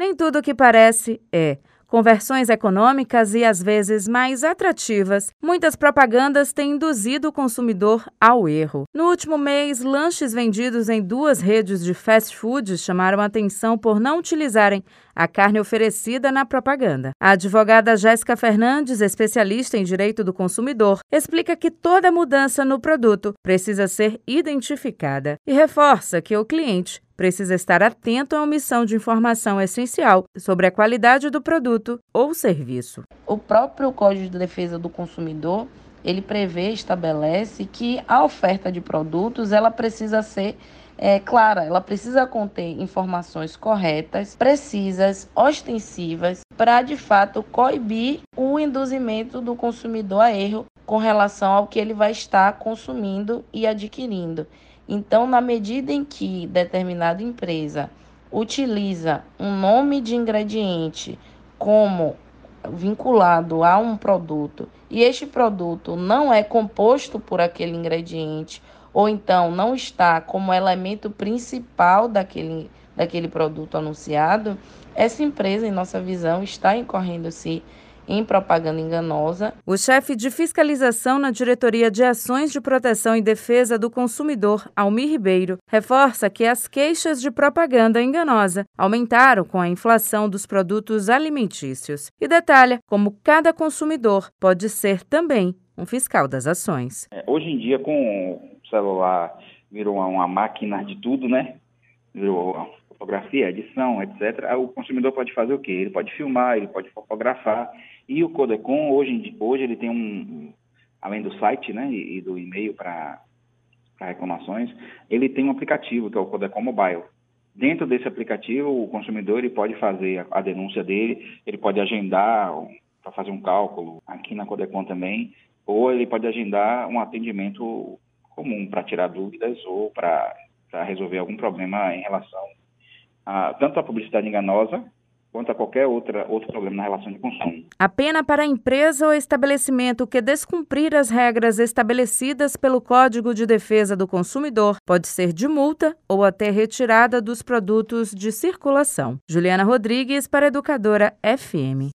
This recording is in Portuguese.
Nem tudo o que parece é. Com versões econômicas e às vezes mais atrativas, muitas propagandas têm induzido o consumidor ao erro. No último mês, lanches vendidos em duas redes de fast food chamaram atenção por não utilizarem a carne oferecida na propaganda. A advogada Jéssica Fernandes, especialista em direito do consumidor, explica que toda mudança no produto precisa ser identificada e reforça que o cliente precisa estar atento à omissão de informação essencial sobre a qualidade do produto ou serviço. O próprio Código de Defesa do Consumidor, ele prevê, estabelece que a oferta de produtos, ela precisa ser é, clara, ela precisa conter informações corretas, precisas, ostensivas, para de fato coibir o induzimento do consumidor a erro com relação ao que ele vai estar consumindo e adquirindo. Então, na medida em que determinada empresa utiliza um nome de ingrediente como vinculado a um produto e este produto não é composto por aquele ingrediente ou então não está como elemento principal daquele, daquele produto anunciado, essa empresa, em nossa visão, está incorrendo-se em propaganda enganosa. O chefe de fiscalização na Diretoria de Ações de Proteção e Defesa do Consumidor, Almir Ribeiro, reforça que as queixas de propaganda enganosa aumentaram com a inflação dos produtos alimentícios e detalha como cada consumidor pode ser também um fiscal das ações. É, hoje em dia, com o celular, virou uma máquina de tudo, né? Virou fotografia, edição, etc., o consumidor pode fazer o quê? Ele pode filmar, ele pode fotografar. E o Codecom, hoje, hoje ele tem um, além do site né, e, do e-mail para reclamações, ele tem um aplicativo, que é o Codecom Mobile. Dentro desse aplicativo, o consumidor ele pode fazer a, a denúncia dele, ele pode agendar para fazer um cálculo aqui na Codecom também, ou ele pode agendar um atendimento comum para tirar dúvidas ou para resolver algum problema em relação a, tanto a publicidade enganosa quanto a qualquer outra, outro problema na relação de consumo. A pena para a empresa ou estabelecimento que descumprir as regras estabelecidas pelo Código de Defesa do Consumidor pode ser de multa ou até retirada dos produtos de circulação. Juliana Rodrigues para Educadora FM.